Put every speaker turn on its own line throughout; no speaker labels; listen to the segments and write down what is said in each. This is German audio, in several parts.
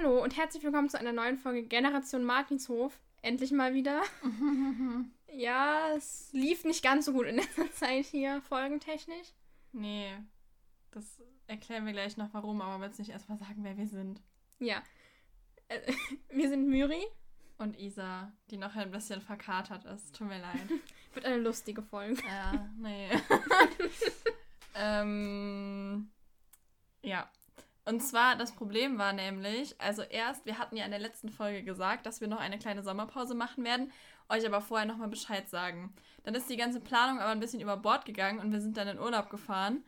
Hallo und herzlich willkommen zu einer neuen Folge Generation Martinshof. Endlich mal wieder. ja, es lief nicht ganz so gut in letzter Zeit hier, folgentechnisch.
Nee, das erklären wir gleich noch warum, aber willst nicht erstmal sagen, wer wir sind?
Ja. Äh, wir sind Myri.
Und Isa, die noch ein bisschen verkatert ist. Tut mir leid.
Wird eine lustige Folge.
Ja, nee. ähm, ja. Und zwar, das Problem war nämlich, also erst, wir hatten ja in der letzten Folge gesagt, dass wir noch eine kleine Sommerpause machen werden, euch aber vorher nochmal Bescheid sagen. Dann ist die ganze Planung aber ein bisschen über Bord gegangen und wir sind dann in Urlaub gefahren,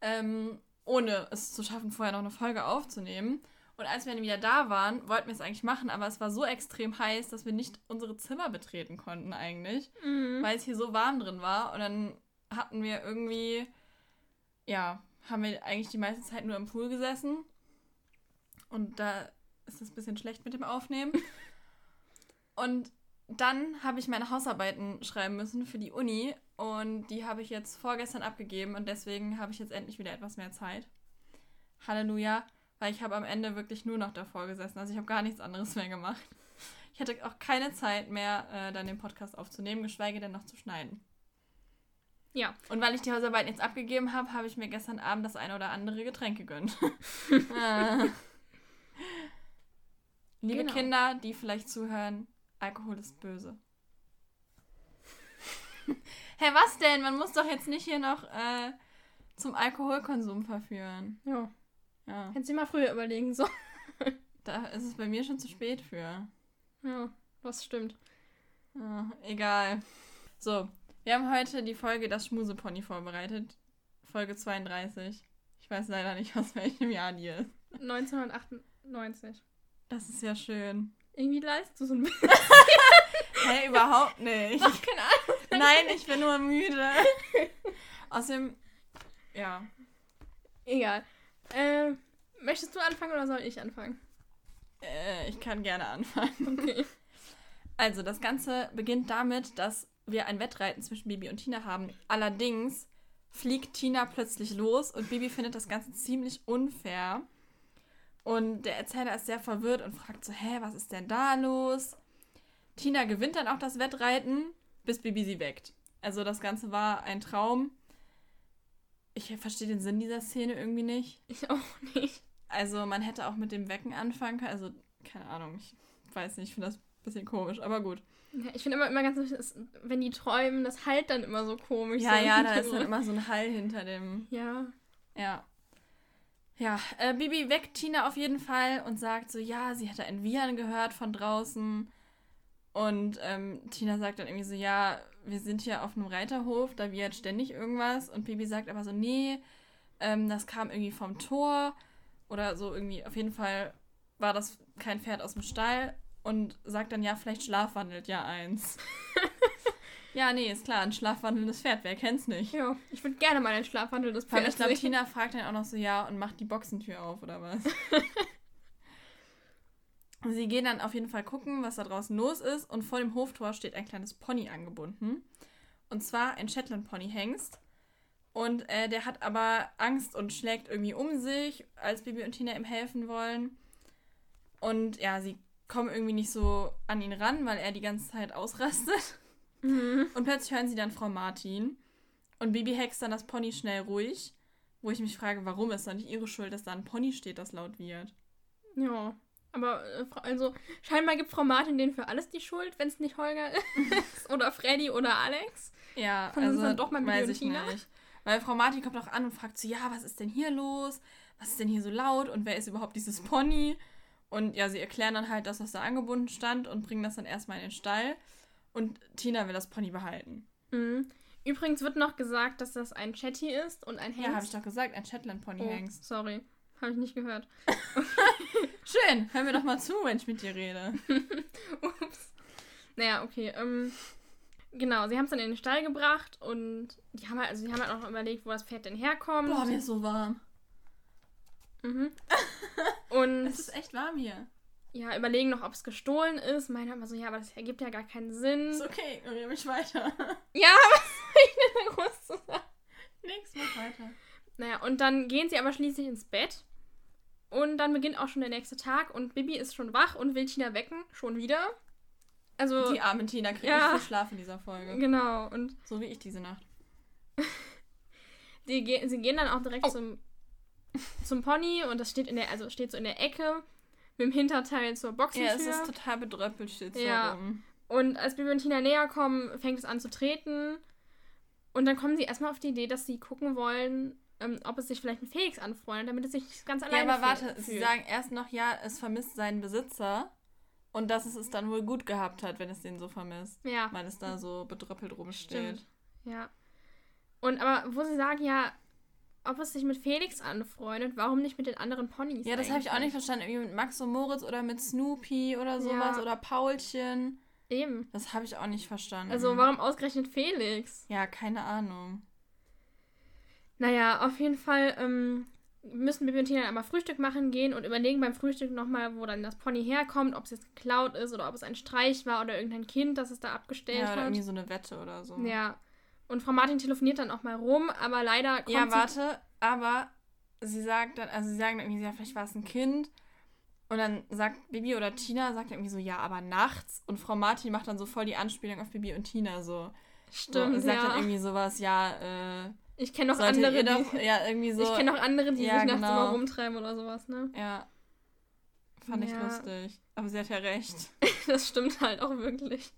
ähm, ohne es zu schaffen, vorher noch eine Folge aufzunehmen. Und als wir dann wieder da waren, wollten wir es eigentlich machen, aber es war so extrem heiß, dass wir nicht unsere Zimmer betreten konnten eigentlich,
Mhm.
weil es hier so warm drin war. Und dann hatten wir irgendwie, ja, haben wir eigentlich die meiste Zeit nur im Pool gesessen. Und da ist es ein bisschen schlecht mit dem Aufnehmen. Und dann habe ich meine Hausarbeiten schreiben müssen für die Uni. Und die habe ich jetzt vorgestern abgegeben. Und deswegen habe ich jetzt endlich wieder etwas mehr Zeit. Halleluja. Weil ich habe am Ende wirklich nur noch davor gesessen. Also ich habe gar nichts anderes mehr gemacht. Ich hatte auch keine Zeit mehr, äh, dann den Podcast aufzunehmen, geschweige denn noch zu schneiden.
Ja.
Und weil ich die Hausarbeiten jetzt abgegeben habe, habe ich mir gestern Abend das eine oder andere Getränk gegönnt. Äh. Liebe
Genau.
Kinder, die vielleicht zuhören, Alkohol ist böse. Hä, was denn? Man muss doch jetzt nicht hier noch äh, zum Alkoholkonsum verführen.
Ja.
Ja,
Hättest du mal früher überlegen sollen.
da ist es bei mir schon zu spät für.
Ja, das stimmt.
Ja, egal. So, wir haben heute die Folge Das Schmusepony vorbereitet. Folge 32. Ich weiß leider nicht, aus welchem Jahr die ist.
1998.
Das ist ja schön.
Irgendwie leist du so ein bisschen.
Hä, überhaupt nicht.
Ach, keine Ahnung.
Nein, ich bin nur müde. Außerdem, ja.
Egal. Äh, möchtest du anfangen oder soll ich anfangen?
Äh, ich kann gerne anfangen.
Okay.
Also, das Ganze beginnt damit, dass wir ein Wettreiten zwischen Bibi und Tina haben. Allerdings fliegt Tina plötzlich los und Bibi findet das Ganze ziemlich unfair. Und der Erzähler ist sehr verwirrt und fragt so, hä, was ist denn da los? Tina gewinnt dann auch das Wettreiten, bis Bibi sie weckt. Also das Ganze war ein Traum. Ich verstehe den Sinn dieser Szene irgendwie nicht.
Ich auch nicht.
Also man hätte auch mit dem Wecken anfangen können. Also, keine Ahnung, ich weiß nicht, ich finde das bisschen komisch, aber gut.
Ja, ich finde immer, immer ganz wenn die träumen, das halt dann immer so komisch.
Ja,
so
ja, da ist dann immer so ein Hall hinter dem.
Ja.
Ja. Ja, äh, Bibi weckt Tina auf jeden Fall und sagt so, ja, sie hätte ein Wiehern gehört von draußen. Und ähm, Tina sagt dann irgendwie so, ja, wir sind hier auf einem Reiterhof, da wiehert ständig irgendwas. Und Bibi sagt aber so, nee, ähm, das kam irgendwie vom Tor. Oder so irgendwie, auf jeden Fall war das kein Pferd aus dem Stall. Und sagt dann, ja, vielleicht schlafwandelt ja eins. ja, nee, ist klar, ein schlafwandelndes Pferd, wer kennt's nicht?
Ja, ich würde gerne mal einen Schlafwandel des
Vor allem,
Pferdes
ich glaube. Tina fragt dann auch noch so, ja, und macht die Boxentür auf, oder was? Sie gehen dann auf jeden Fall gucken, was da draußen los ist. Und vor dem Hoftor steht ein kleines Pony angebunden. Und zwar ein Shetland-Pony-Hengst. Und äh, der hat aber Angst und schlägt irgendwie um sich, als Bibi und Tina ihm helfen wollen. Und ja, sie kommen irgendwie nicht so an ihn ran, weil er die ganze Zeit ausrastet.
Mhm.
Und plötzlich hören sie dann Frau Martin. Und Bibi hext dann das Pony schnell ruhig. Wo ich mich frage, warum ist doch nicht ihre Schuld, dass da ein Pony steht, das laut wird.
Ja. Aber äh, also scheinbar gibt Frau Martin denen für alles die Schuld, wenn es nicht Holger ist oder Freddy oder Alex.
Ja,
Dann sind's
also
dann doch mal
weiß ich nicht. Weil Frau Martin kommt auch an und fragt so, ja, was ist denn hier los? Was ist denn hier so laut? Und wer ist überhaupt dieses Pony? Und ja, sie erklären dann halt, dass das da angebunden stand und bringen das dann erstmal in den Stall. Und Tina will das Pony behalten.
Mhm. Übrigens wird noch gesagt, dass das ein Chatty ist und ein Hengst.
Ja, habe ich doch gesagt, ein Shetland-Pony
oh, sorry. Habe ich nicht gehört.
Schön, hör mir doch mal zu, wenn ich mit dir rede.
Ups. Naja, okay. Ähm, genau, sie haben es dann in den Stall gebracht und die haben halt, also die haben halt auch noch überlegt, wo das Pferd denn herkommt.
Boah, mir ist so warm.
Mhm. Und
Es ist echt warm hier.
ja, überlegen noch, ob es gestohlen ist. Meine aber so, ja, aber das ergibt ja gar keinen Sinn.
Ist okay, ignoriere mich weiter.
Ja, was soll ich denn da groß zu sagen?
Nix, mach weiter.
Naja, und dann gehen sie aber schließlich ins Bett. Und dann beginnt auch schon der nächste Tag und Bibi ist schon wach und will Tina wecken. Schon wieder. Also.
Die arme Tina kriegt ja, nicht viel Schlaf in dieser Folge.
Genau. Und
so wie ich diese Nacht.
die ge sie gehen dann auch direkt oh. zum, zum Pony und das steht in der, also steht so in der Ecke mit dem Hinterteil zur Boxentür.
Ja, es ist total bedröppelt, steht so ja. rum.
Und als Bibi und Tina näher kommen, fängt es an zu treten. Und dann kommen sie erstmal auf die Idee, dass sie gucken wollen, ähm, ob es sich vielleicht mit Felix anfreundet, damit es sich ganz alleine
Ja, aber warte, fühlt. sie sagen erst noch, ja, es vermisst seinen Besitzer. Und dass es es dann wohl gut gehabt hat, wenn es den so vermisst. Ja. Weil es da so bedröppelt rumsteht. Stimmt.
Ja. Und aber wo sie sagen, ja, ob es sich mit Felix anfreundet, warum nicht mit den anderen Ponys?
Ja, das habe ich auch nicht verstanden. Irgendwie mit Max und Moritz oder mit Snoopy oder sowas ja. oder Paulchen. Eben. Das habe ich auch nicht verstanden.
Also warum ausgerechnet Felix?
Ja, keine Ahnung.
Naja, auf jeden Fall ähm, müssen Bibi und Tina einmal Frühstück machen gehen und überlegen beim Frühstück nochmal, wo dann das Pony herkommt, ob es jetzt geklaut ist oder ob es ein Streich war oder irgendein Kind, das es da abgestellt ja,
oder hat. irgendwie so eine Wette oder so.
Ja. Und Frau Martin telefoniert dann auch mal rum, aber leider
kommt Ja, warte, aber sie sagt dann, also sie sagen dann irgendwie, ja, vielleicht war es ein Kind. Und dann sagt Bibi oder Tina, sagt irgendwie so, ja, aber nachts. Und Frau Martin macht dann so voll die Anspielung auf Bibi und Tina so. Stimmt, so, sagt ja. dann irgendwie sowas, ja, äh,
ich kenne noch andere, doch, die, ja, irgendwie so. Ich kenne noch andere, die ja, sich nachts genau. immer rumtreiben oder sowas, ne?
Ja. Fand ja. ich lustig. Aber sie hat ja recht.
das stimmt halt auch wirklich.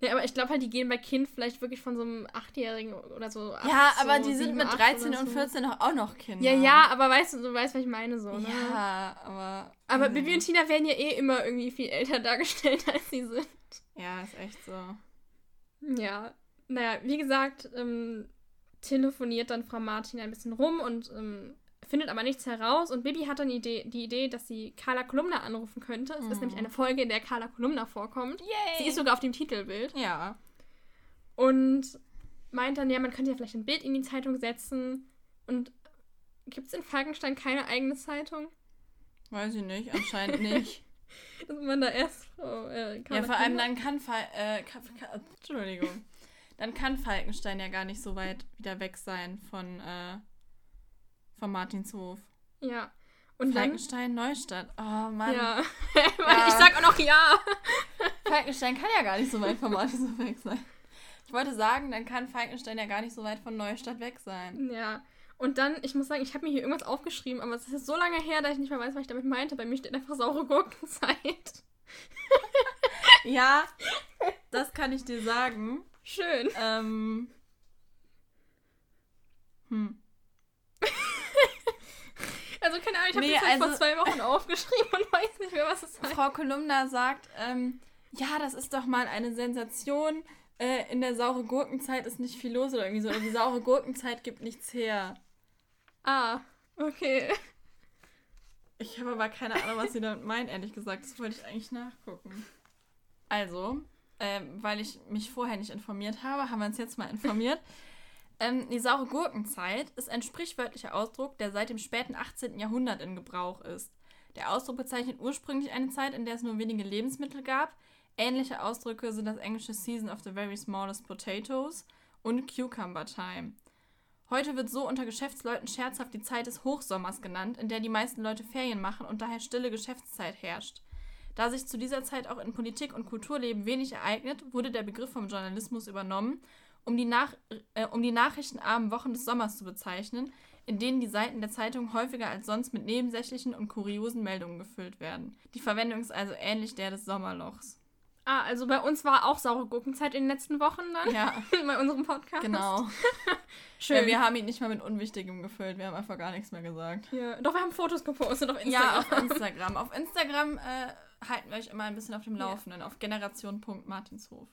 Ja, aber ich glaube halt, die gehen bei Kind vielleicht wirklich von so einem Achtjährigen oder so.
ja, aber so die sind mit 13 und 14 so. auch noch Kinder.
Ja, ja, aber weißt du, du weißt, was ich meine so, ne?
Ja, aber.
Aber Bibi und Tina werden ja eh immer irgendwie viel älter dargestellt, als sie sind.
Ja, ist echt so.
Ja. Naja, wie gesagt, ähm, telefoniert dann Frau Martin ein bisschen rum und ähm, findet aber nichts heraus. Und Bibi hat dann die Idee, die Idee dass sie Carla Kolumna anrufen könnte. Es mhm. ist nämlich eine Folge, in der Carla Kolumna vorkommt. Yay. Sie ist sogar auf dem Titelbild.
Ja.
Und meint dann, ja, man könnte ja vielleicht ein Bild in die Zeitung setzen. Und gibt es in Falkenstein keine eigene Zeitung?
Weiß ich nicht, anscheinend nicht.
Dass man da erst Frau. Äh,
ja, vor allem dann kann. Fall, äh, kann, kann, Entschuldigung dann kann Falkenstein ja gar nicht so weit wieder weg sein von, äh, von Martinshof.
Ja.
Und Falkenstein, dann, Neustadt. Oh Mann.
Ja. ja. Ich sag auch noch ja.
Falkenstein kann ja gar nicht so weit von Martinshof weg sein. Ich wollte sagen, dann kann Falkenstein ja gar nicht so weit von Neustadt weg sein.
Ja. Und dann, ich muss sagen, ich habe mir hier irgendwas aufgeschrieben, aber es ist so lange her, dass ich nicht mehr weiß, was ich damit meinte. Bei mir steht einfach saure Gurkenzeit.
ja, das kann ich dir sagen.
Schön.
Ähm. Hm.
also keine Ahnung, ich habe nee, das also, vor zwei Wochen aufgeschrieben und weiß nicht mehr, was es heißt.
Frau Kolumna sagt, ähm, ja, das ist doch mal eine Sensation. Äh, in der saure Gurkenzeit ist nicht viel los oder irgendwie so. Oder die saure Gurkenzeit gibt nichts her.
Ah, okay.
Ich habe aber keine Ahnung, was sie damit meint, ehrlich gesagt. Das wollte ich eigentlich nachgucken. Also, ähm, weil ich mich vorher nicht informiert habe, haben wir uns jetzt mal informiert. Ähm, die saure Gurkenzeit ist ein sprichwörtlicher Ausdruck, der seit dem späten 18. Jahrhundert in Gebrauch ist. Der Ausdruck bezeichnet ursprünglich eine Zeit, in der es nur wenige Lebensmittel gab. Ähnliche Ausdrücke sind das englische Season of the Very Smallest Potatoes und Cucumber Time. Heute wird so unter Geschäftsleuten scherzhaft die Zeit des Hochsommers genannt, in der die meisten Leute Ferien machen und daher stille Geschäftszeit herrscht. Da sich zu dieser Zeit auch in Politik und Kulturleben wenig ereignet, wurde der Begriff vom Journalismus übernommen, um die, nach, äh, um die nachrichtenarmen Wochen des Sommers zu bezeichnen, in denen die Seiten der Zeitung häufiger als sonst mit nebensächlichen und kuriosen Meldungen gefüllt werden. Die Verwendung ist also ähnlich der des Sommerlochs.
Ah, also bei uns war auch saure Gurkenzeit in den letzten Wochen dann. Ja. bei unserem Podcast.
Genau. Schön. Ja, wir haben ihn nicht mal mit Unwichtigem gefüllt. Wir haben einfach gar nichts mehr gesagt.
Ja, doch, wir haben Fotos gepostet auf
Instagram. Ja, auf Instagram. auf Instagram äh, halten wir euch immer ein bisschen auf dem Laufenden, ja. auf generation.martinshof.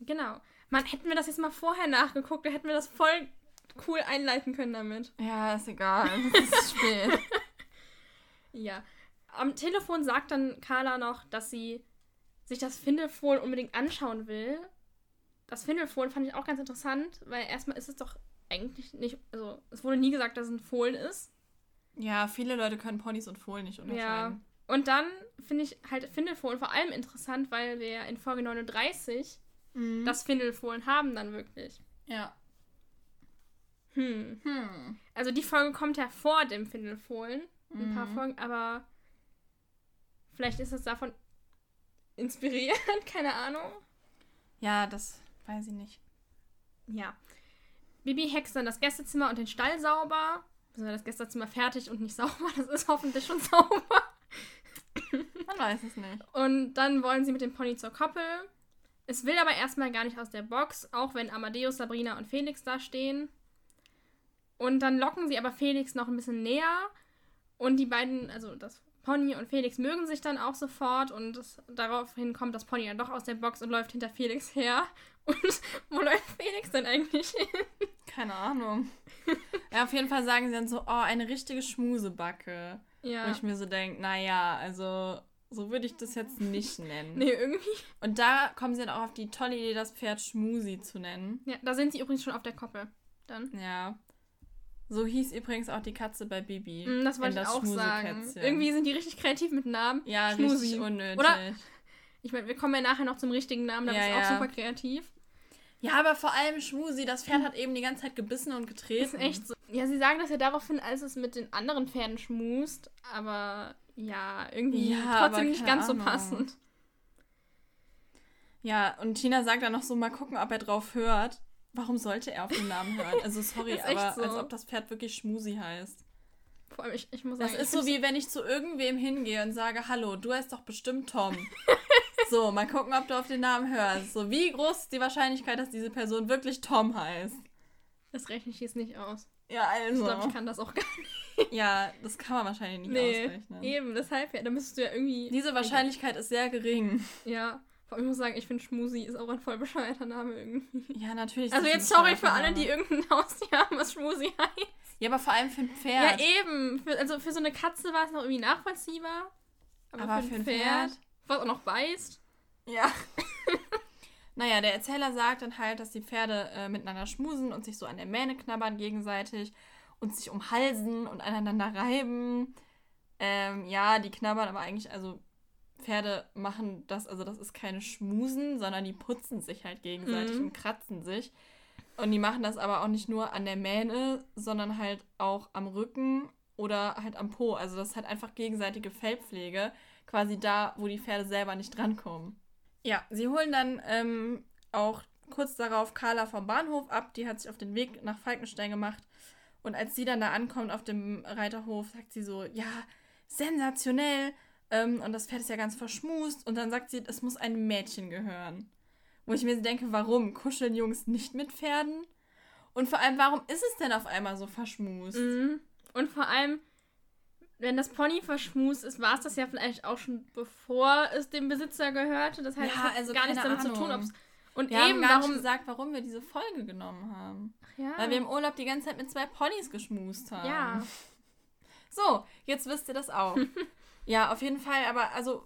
Genau. Man, hätten wir das jetzt mal vorher nachgeguckt, dann hätten wir das voll cool einleiten können damit.
Ja, ist egal. Es ist spät.
ja. Am Telefon sagt dann Carla noch, dass sie sich das Findelfohlen unbedingt anschauen will. Das Findelfohlen fand ich auch ganz interessant, weil erstmal ist es doch eigentlich nicht, also es wurde nie gesagt, dass es ein Fohlen ist.
Ja, viele Leute können Ponys und Fohlen nicht unterscheiden. Ja.
Und dann finde ich halt Findelfohlen vor allem interessant, weil wir in Folge 39 mhm. das Findelfohlen haben dann wirklich.
Ja.
Hm. hm. Also die Folge kommt ja vor dem Findelfohlen. ein paar
Mhm.
Folgen, aber vielleicht ist es davon inspiriert, keine Ahnung.
Ja, das weiß ich nicht.
Ja. Bibi hext dann das Gästezimmer und den Stall sauber. Also das Gästezimmer fertig und nicht sauber. Das ist hoffentlich schon sauber.
Man weiß es nicht.
Und dann wollen sie mit dem Pony zur Koppel. Es will aber erstmal gar nicht aus der Box, auch wenn Amadeus, Sabrina und Felix da stehen. Und dann locken sie aber Felix noch ein bisschen näher. Und die beiden, also das Pony und Felix mögen sich dann auch sofort. Und es, daraufhin kommt das Pony dann doch aus der Box und läuft hinter Felix her. Und wo läuft Felix denn eigentlich hin?
Keine Ahnung. ja, auf jeden Fall sagen sie dann so, oh, eine richtige Schmusebacke. Wo
Ja.
ich mir so denke, naja, also so würde ich das jetzt nicht nennen.
Nee, irgendwie.
Und da kommen sie dann auch auf die tolle Idee, das Pferd Schmusi zu nennen.
Ja, da sind sie übrigens schon auf der Koppel. Dann.
Ja. So hieß übrigens auch die Katze bei Bibi.
Mm, Das wollte ich
das
auch sagen. Irgendwie sind die richtig kreativ mit Namen.
Ja,
Schmusi.
richtig unnötig.
Oder- Ich meine, wir kommen ja nachher noch zum richtigen Namen, da
Ja,
ist auch
ja.
super kreativ.
Ja, aber vor allem Schmusi, das Pferd hat eben die ganze Zeit gebissen und getreten.
Ist echt so. Ja, sie sagen das ja daraufhin, als es mit den anderen Pferden schmust, aber ja, irgendwie
Ja,
trotzdem nicht ganz so
Ahnung.
passend.
Ja, und Tina sagt dann noch so, mal gucken, ob er drauf hört. Warum sollte er auf den Namen hören? Also sorry,
Ist echt
aber
so.
als ob das Pferd wirklich Schmusi heißt.
Vor allem, ich, ich muss
Das
sagen,
ist
ich
so wie wenn ich zu irgendwem hingehe und sage, hallo, du heißt doch bestimmt Tom. so, mal gucken, ob du auf den Namen hörst. So, wie groß ist die Wahrscheinlichkeit, dass diese Person wirklich Tom heißt?
das rechne ich jetzt nicht aus.
Ja,
Ich
also.
glaube, ich kann das auch gar
Ja, das kann man wahrscheinlich nicht
nicht.
ausrechnen.
Eben, deshalb ja, da müsstest du ja irgendwie.
Diese Wahrscheinlichkeit ist sehr gering.
Ja. Ich muss sagen, ich finde Schmusi ist auch ein voll bescheuerter Name irgendwie.
Ja, natürlich.
Also jetzt
ein
sorry für alle, die irgendein Haustier haben, was Schmusi heißt.
Ja, aber vor allem für ein
Ja,
Pferd.
eben. Für, also für so eine Katze war es noch irgendwie nachvollziehbar. Aber,
Aber
für ein Pferd, was auch noch beißt.
Ja. naja, der Erzähler sagt dann halt, dass die Pferde äh, miteinander schmusen und sich so an der Mähne knabbern gegenseitig und sich umhalsen und aneinander reiben. Ähm, ja, die knabbern aber eigentlich, also Pferde machen das, also das ist keine Schmusen, sondern die putzen sich halt gegenseitig
Mhm.
und kratzen sich. Und die machen das aber auch nicht nur an der Mähne, sondern halt auch am Rücken oder halt am Po. Also das ist halt einfach gegenseitige Fellpflege, quasi da, wo die Pferde selber nicht drankommen. Ja, sie holen dann ähm, auch kurz darauf Carla vom Bahnhof ab. Die hat sich auf den Weg nach Falkenstein gemacht. Und als sie dann da ankommt auf dem Reiterhof, sagt sie so, ja, sensationell. Ähm, und das Pferd ist ja ganz verschmust. Und dann sagt sie, es muss einem Mädchen gehören. Wo ich mir denke, warum? Kuscheln Jungs nicht mit Pferden? Und vor allem, warum ist es denn auf einmal so verschmust?
Mhm. Und vor allem, wenn das Pony verschmust ist, war es das ja vielleicht auch schon bevor es dem Besitzer gehörte. Das heißt,
Ja,
es hat
also
gar nichts damit zu tun,
Ahnung.
ob's. Und
Wir haben
eben,
gar
warum.
gesagt, warum wir diese Folge genommen haben.
ja,
Weil wir im Urlaub die ganze Zeit mit zwei Ponys geschmust haben.
ja.
So, jetzt wisst ihr das auch. ja, auf jeden Fall, aber also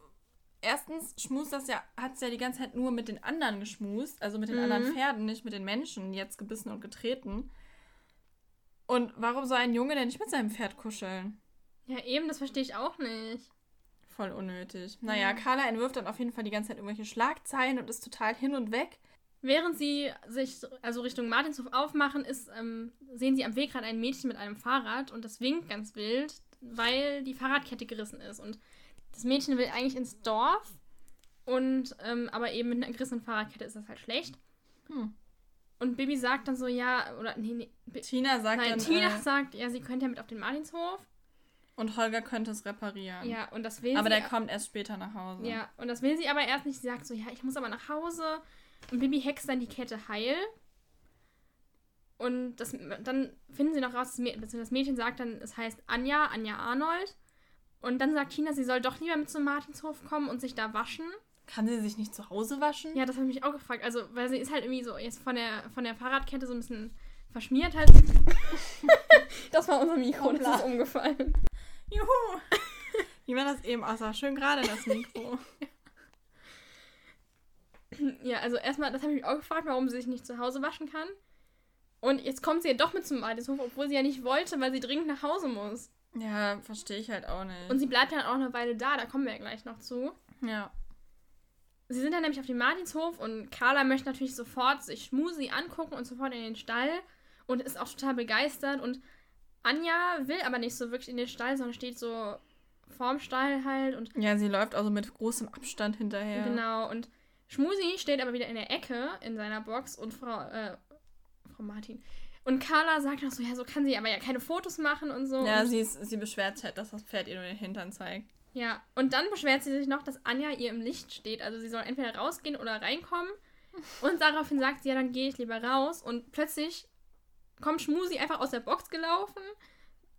erstens schmust das ja, hat es ja die ganze Zeit nur mit den anderen geschmust, also mit den
Mhm.
anderen Pferden, nicht mit den Menschen, jetzt gebissen und getreten. Und warum soll ein Junge denn nicht mit seinem Pferd kuscheln?
Ja, eben, das verstehe ich auch nicht.
Voll unnötig. Naja,
Ja.
Carla entwirft dann auf jeden Fall die ganze Zeit irgendwelche Schlagzeilen und ist total hin und weg.
Während sie sich also Richtung Martinshof aufmachen, ist, ähm, sehen sie am Wegrad ein Mädchen mit einem Fahrrad und das winkt ganz wild, weil die Fahrradkette gerissen ist. Und das Mädchen will eigentlich ins Dorf und ähm, aber eben mit einer gerissenen Fahrradkette ist das halt schlecht.
Hm.
Und Bibi sagt dann so, ja, oder nee, nee.
Tina sagt
Nein,
dann,
Tina
äh,
sagt, ja, sie könnte ja mit auf den Martinshof.
Und Holger könnte es reparieren.
Ja, und das will
Aber
sie.
der kommt erst später nach Hause.
Ja, und das will sie aber erst nicht. Sie sagt so, ja, ich muss aber nach Hause. Und Bibi hext dann die Kette heil. Und das, dann finden sie noch raus, das, Mä- beziehungsweise das Mädchen sagt dann, es heißt Anja, Anja Arnold. Und dann sagt Tina, sie soll doch lieber mit zum Martinshof kommen und sich da waschen.
Kann sie sich nicht zu Hause waschen?
Ja, das habe ich mich auch gefragt. Also, weil sie ist halt irgendwie so jetzt von der, von der Fahrradkette so ein bisschen verschmiert halt. das war unser Mikro, das ist umgefallen.
Juhu! Wie man das eben aussah. Schön gerade das Mikro.
Ja, also erstmal, das habe ich mich auch gefragt, warum sie sich nicht zu Hause waschen kann. Und jetzt kommt sie ja doch mit zum Martinshof, obwohl sie ja nicht wollte, weil sie dringend nach Hause muss.
ja, verstehe ich halt auch nicht.
Und sie bleibt ja auch eine Weile da, da kommen wir ja gleich noch zu.
ja.
Sie sind dann nämlich auf dem Martinshof und Carla möchte natürlich sofort sich Schmusi angucken und sofort in den Stall und ist auch total begeistert und Anja will aber nicht so wirklich in den Stall, sondern steht so vorm Stall halt und.
Ja, sie läuft also mit großem Abstand hinterher.
Genau, und Schmusi steht aber wieder in der Ecke in seiner Box und Frau, äh, Frau Martin. Und Carla sagt noch so, ja, so kann sie aber ja keine Fotos machen und so.
Ja,
und,
sie, ist, sie beschwert sich halt, dass das Pferd ihr nur den Hintern zeigt.
Ja, und dann beschwert sie sich noch, dass Anja ihr im Licht steht. Also sie soll entweder rausgehen oder reinkommen. Und daraufhin sagt sie, ja, dann gehe ich lieber raus. Und plötzlich kommt Schmusi einfach aus der Box gelaufen.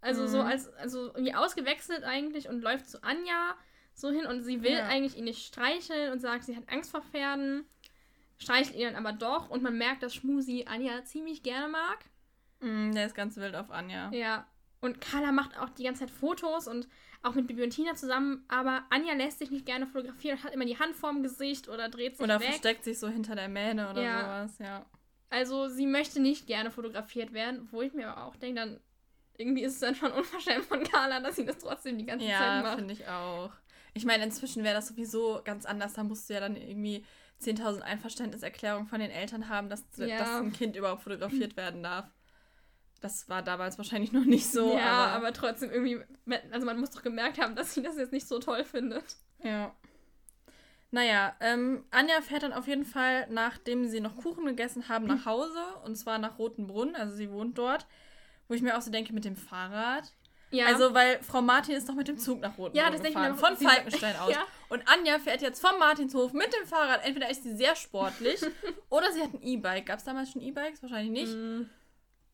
Also
Mhm.
so als, also irgendwie ausgewechselt eigentlich und läuft zu Anja so hin und sie will
Ja.
eigentlich ihn nicht streicheln und sagt, sie hat Angst vor Pferden. Streichelt ihn dann aber doch und man merkt, dass Schmusi Anja ziemlich gerne mag.
Mm, der ist ganz wild auf Anja.
Ja. Und Carla macht auch die ganze Zeit Fotos und auch mit Bibi und Tina zusammen, aber Anja lässt sich nicht gerne fotografieren und hat immer die Hand vorm Gesicht oder dreht sich
Oder
weg.
versteckt sich so hinter der Mähne oder
Ja.
sowas, ja.
Also sie möchte nicht gerne fotografiert werden, wo ich mir aber auch denke, dann irgendwie ist es dann schon unverschämt von Carla, dass sie das trotzdem die ganze Zeit
Ja,
macht.
finde ich auch. Ich meine, inzwischen wäre das sowieso ganz anders. Da musst du ja dann irgendwie 10.000 Einverständniserklärungen von den Eltern haben, dass,
Ja.
dass ein Kind überhaupt fotografiert werden darf. Das war damals wahrscheinlich noch nicht so.
ja,
aber,
aber, trotzdem irgendwie, also man muss doch gemerkt haben, dass sie das jetzt nicht so toll findet.
Ja. Naja, ähm, Anja fährt dann auf jeden Fall, nachdem sie noch Kuchen gegessen haben, nach Hause. Und zwar nach Rotenbrunn. Also sie wohnt dort. Wo ich mir auch so denke, mit dem Fahrrad.
Ja,
Also, weil Frau Martin ist doch mit dem Zug nach Rotenbrunn
Ja, das denke ich mir
gefahren. Von Falkenstein aus.
Ja.
Und Anja fährt jetzt vom Martinshof mit dem Fahrrad. Entweder ist sie sehr sportlich oder sie hat ein E-Bike. Gab es damals schon E-Bikes? Wahrscheinlich nicht.
Mm,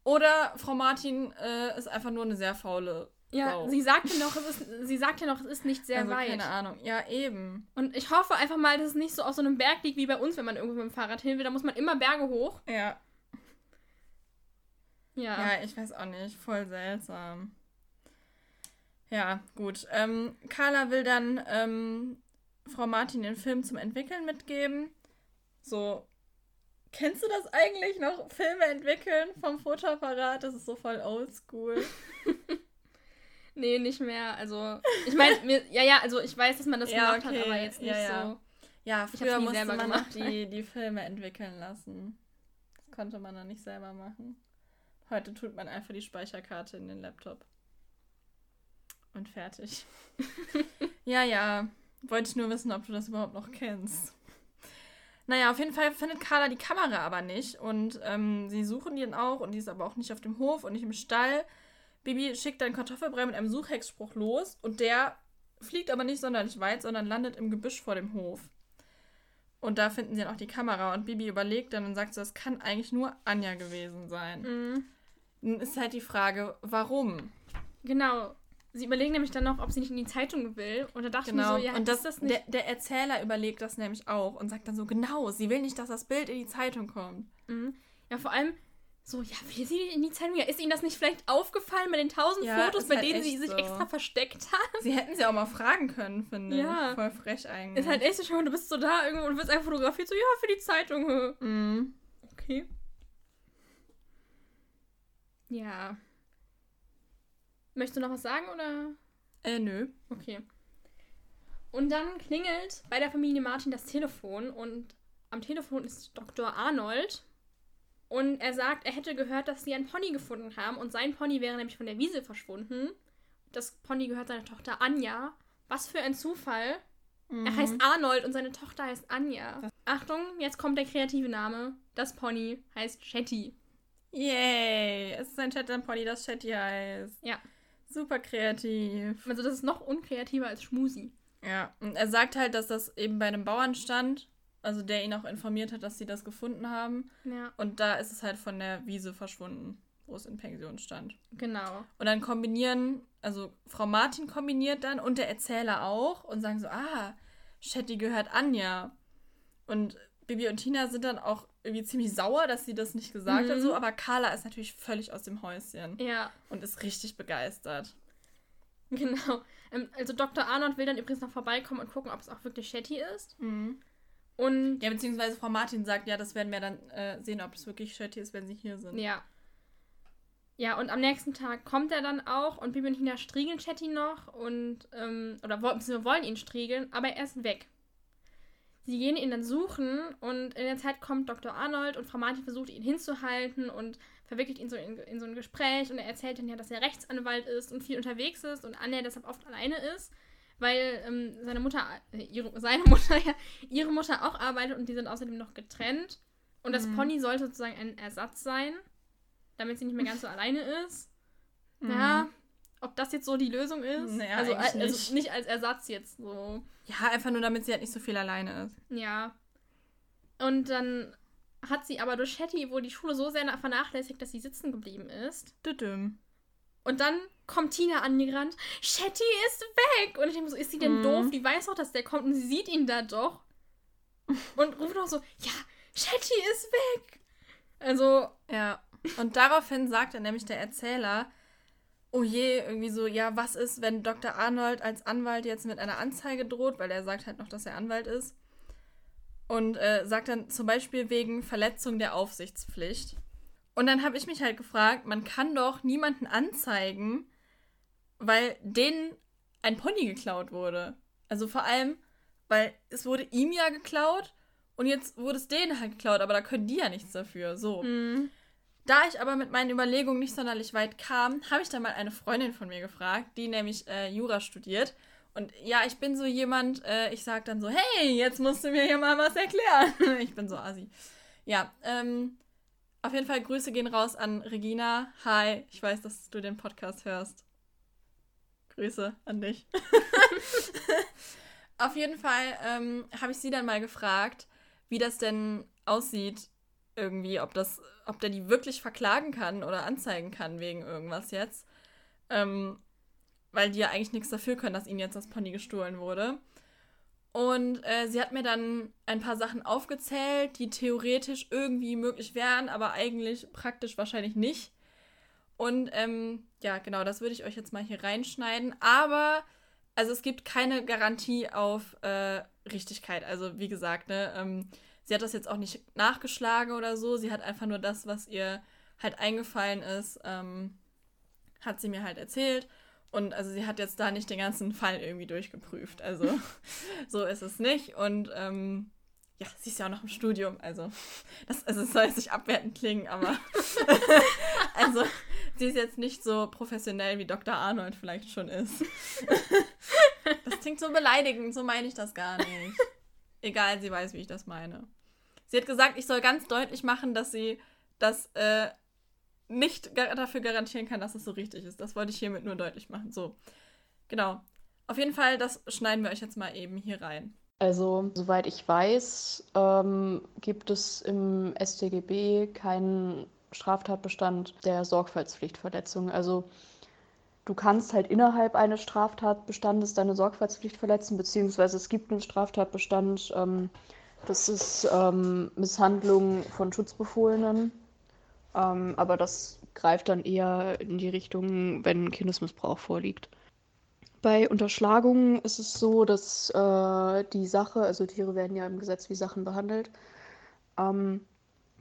Oder Frau Martin äh, ist einfach nur eine sehr faule
ja
Sau.
sie sagte noch, es ist, sie sagte noch, es ist nicht sehr
also,
weit.
keine Ahnung. Ja, eben.
Und ich hoffe einfach mal, dass es nicht so auf so einem Berg liegt wie bei uns, wenn man irgendwo mit dem Fahrrad hin will. Da muss man immer Berge hoch.
Ja.
Ja.
Ja, ich weiß auch nicht. Voll seltsam. Ja, gut. Ähm, Carla will dann ähm, Frau Martin den Film zum Entwickeln mitgeben. So, kennst du das eigentlich noch? Filme entwickeln vom Fotoapparat? Das ist so voll oldschool.
Nee, nicht mehr. Also, ich meine, ja, ja, also ich weiß, dass man das
Ja,
gemacht hat,
okay.
aber jetzt nicht
Ja, ja.
so.
Ja, früher musste
selber
man noch die, die Filme entwickeln lassen. Das konnte man dann nicht selber machen. Heute tut man einfach die Speicherkarte in den Laptop. Und fertig. ja, ja. Wollte ich nur wissen, ob du das überhaupt noch kennst. Naja, auf jeden Fall findet Carla die Kamera aber nicht. Und ähm, sie suchen die dann auch. Und die ist aber auch nicht auf dem Hof und nicht im Stall. Bibi schickt dann Kartoffelbrei mit einem Suchhexspruch los. Und der fliegt aber nicht sonderlich weit, sondern landet im Gebüsch vor dem Hof. Und da finden sie dann auch die Kamera. Und Bibi überlegt dann und sagt so, das kann eigentlich nur Anja gewesen sein.
Mhm.
Nun ist halt die Frage, warum?
Genau. Sie überlegen nämlich dann noch, ob sie nicht in die Zeitung will. Und da dachte
Genau.
ich so, ja,
und das,
ist das nicht.
der, der Erzähler überlegt das nämlich auch und sagt dann so, genau, sie will nicht, dass das Bild in die Zeitung kommt.
Mhm. Ja, vor allem so, ja, will sie in die Zeitung? Ja, ist Ihnen das nicht vielleicht aufgefallen bei den tausend
Ja,
Fotos, bei
halt
denen sie sich
so.
extra versteckt hat?
Sie hätten sie auch mal fragen können, finde
Ja.
ich. Voll frech eigentlich.
Ist halt echt so, mal, du bist so da irgendwo und wirst einfach fotografiert, so, ja, für die Zeitung.
Mhm.
Okay. Ja. Möchtest du noch was sagen oder?
Äh, nö.
Okay. Und dann klingelt bei der Familie Martin das Telefon und am Telefon ist Dr. Arnold. Und er sagt, er hätte gehört, dass sie einen Pony gefunden haben und sein Pony wäre nämlich von der Wiese verschwunden. Das Pony gehört seiner Tochter Anja. Was für ein Zufall.
Mhm.
Er heißt Arnold und seine Tochter heißt Anja. Achtung, jetzt kommt der kreative Name. Das Pony heißt Shetty.
Yay! Es ist ein Shetland-Pony, das Shetty heißt.
Ja.
Super kreativ.
Also das ist noch unkreativer als Schmusi.
Ja, und er sagt halt, dass das eben bei einem Bauern stand, also der ihn auch informiert hat, dass sie das gefunden haben.
Ja,
Und da ist es halt von der Wiese verschwunden, wo es in Pension stand.
genau.
Und dann kombinieren, also Frau Martin kombiniert dann und der Erzähler auch und sagen so, ah, Shetty gehört Anja. Und Bibi und Tina sind dann auch irgendwie ziemlich sauer, dass sie das nicht gesagt hat,
Mhm.
so, aber Carla ist natürlich völlig aus dem Häuschen
Ja,
und ist richtig begeistert.
genau. Ähm, also Dr. Arnold will dann übrigens noch vorbeikommen und gucken, ob es auch wirklich Shetty ist.
Mhm.
Und
Ja, beziehungsweise Frau Martin sagt, ja, das werden wir dann äh, sehen, ob es wirklich Shetty ist, wenn sie hier sind.
ja. Ja, und am nächsten Tag kommt er dann auch und Bibi und Tina striegeln Shetty noch und, ähm, oder beziehungsweise wollen ihn striegeln, aber er ist weg. Sie gehen ihn dann suchen und in der Zeit kommt Dr. Arnold und Frau Martin versucht ihn hinzuhalten und verwickelt ihn so in, in so ein Gespräch und er erzählt dann ja, dass er Rechtsanwalt ist und viel unterwegs ist und Anja deshalb oft alleine ist, weil ähm, seine Mutter, äh, ihre, seine Mutter, ja, ihre Mutter auch arbeitet und die sind außerdem noch getrennt. Und das
Mhm.
Pony sollte sozusagen ein Ersatz sein, damit sie nicht mehr ganz so alleine ist.
Mhm.
Ja, ob das jetzt so die Lösung ist?
Naja,
also,
eigentlich
al- also
nicht.
nicht als Ersatz jetzt so.
Ja, einfach nur, damit sie halt nicht so viel alleine ist.
Ja. Und dann hat sie aber durch Shetty wohl die Schule so sehr vernachlässigt, dass sie sitzen geblieben ist.
Düdüm.
Und dann kommt Tina angerannt. Shetty ist weg! Und ich denke so, ist sie denn
Mhm.
doof? Die weiß doch, dass der kommt und sie sieht ihn da doch. Und ruft auch so, ja, Shetty ist weg! Also,
Ja. Und daraufhin sagt dann nämlich der Erzähler, oh je, irgendwie so, ja, was ist, wenn Dr. Arnold als Anwalt jetzt mit einer Anzeige droht, weil er sagt halt noch, dass er Anwalt ist. Und äh, sagt dann zum Beispiel wegen Verletzung der Aufsichtspflicht. Und dann habe ich mich halt gefragt, man kann doch niemanden anzeigen, weil denen ein Pony geklaut wurde. Also vor allem, weil es wurde ihm ja geklaut und jetzt wurde es denen halt geklaut, aber da können die ja nichts dafür. So.
mh,
Da ich aber mit meinen Überlegungen nicht sonderlich weit kam, habe ich dann mal eine Freundin von mir gefragt, die nämlich äh, Jura studiert. Und ja, ich bin so jemand, äh, ich sage dann so, hey, jetzt musst du mir hier mal was erklären. ich bin so assi. Ja, ähm, auf jeden Fall Grüße gehen raus an Regina. Hi, ich weiß, dass du den Podcast hörst. Grüße an dich. auf jeden Fall ähm, habe ich sie dann mal gefragt, wie das denn aussieht irgendwie, ob das, ob der die wirklich verklagen kann oder anzeigen kann wegen irgendwas jetzt. Ähm, weil die ja eigentlich nichts dafür können, dass ihnen jetzt das Pony gestohlen wurde. Und äh, sie hat mir dann ein paar Sachen aufgezählt, die theoretisch irgendwie möglich wären, aber eigentlich praktisch wahrscheinlich nicht. Und ähm, ja, genau, das würde ich euch jetzt mal hier reinschneiden. Aber, also es gibt keine Garantie auf äh, Richtigkeit. Also wie gesagt, ne, ähm, sie hat das jetzt auch nicht nachgeschlagen oder so. Sie hat einfach nur das, was ihr halt eingefallen ist, ähm, hat sie mir halt erzählt. Und also sie hat jetzt da nicht den ganzen Fall irgendwie durchgeprüft. Also so ist es nicht. Und ähm, ja, sie ist ja auch noch im Studium. Also das, also es soll jetzt nicht abwertend klingen, aber also sie ist jetzt nicht so professionell wie Dr. Arnold vielleicht schon ist. das klingt so beleidigend, so meine ich das gar nicht. Egal, sie weiß, wie ich das meine. Sie hat gesagt, ich soll ganz deutlich machen, dass sie das äh, nicht dafür garantieren kann, dass es so richtig ist. Das wollte ich hiermit nur deutlich machen. So, genau. Auf jeden Fall, das schneiden wir euch jetzt mal eben hier rein.
Also, soweit ich weiß, ähm, gibt es im StGB keinen Straftatbestand der Sorgfaltspflichtverletzung. Also, du kannst halt innerhalb eines Straftatbestandes deine Sorgfaltspflicht verletzen, beziehungsweise es gibt einen Straftatbestand, ähm, das ist ähm, Misshandlung von Schutzbefohlenen. Ähm, aber das greift dann eher in die Richtung, wenn Kindesmissbrauch vorliegt. Bei Unterschlagungen ist es so, dass äh, die Sache, also Tiere werden ja im Gesetz wie Sachen behandelt, ähm,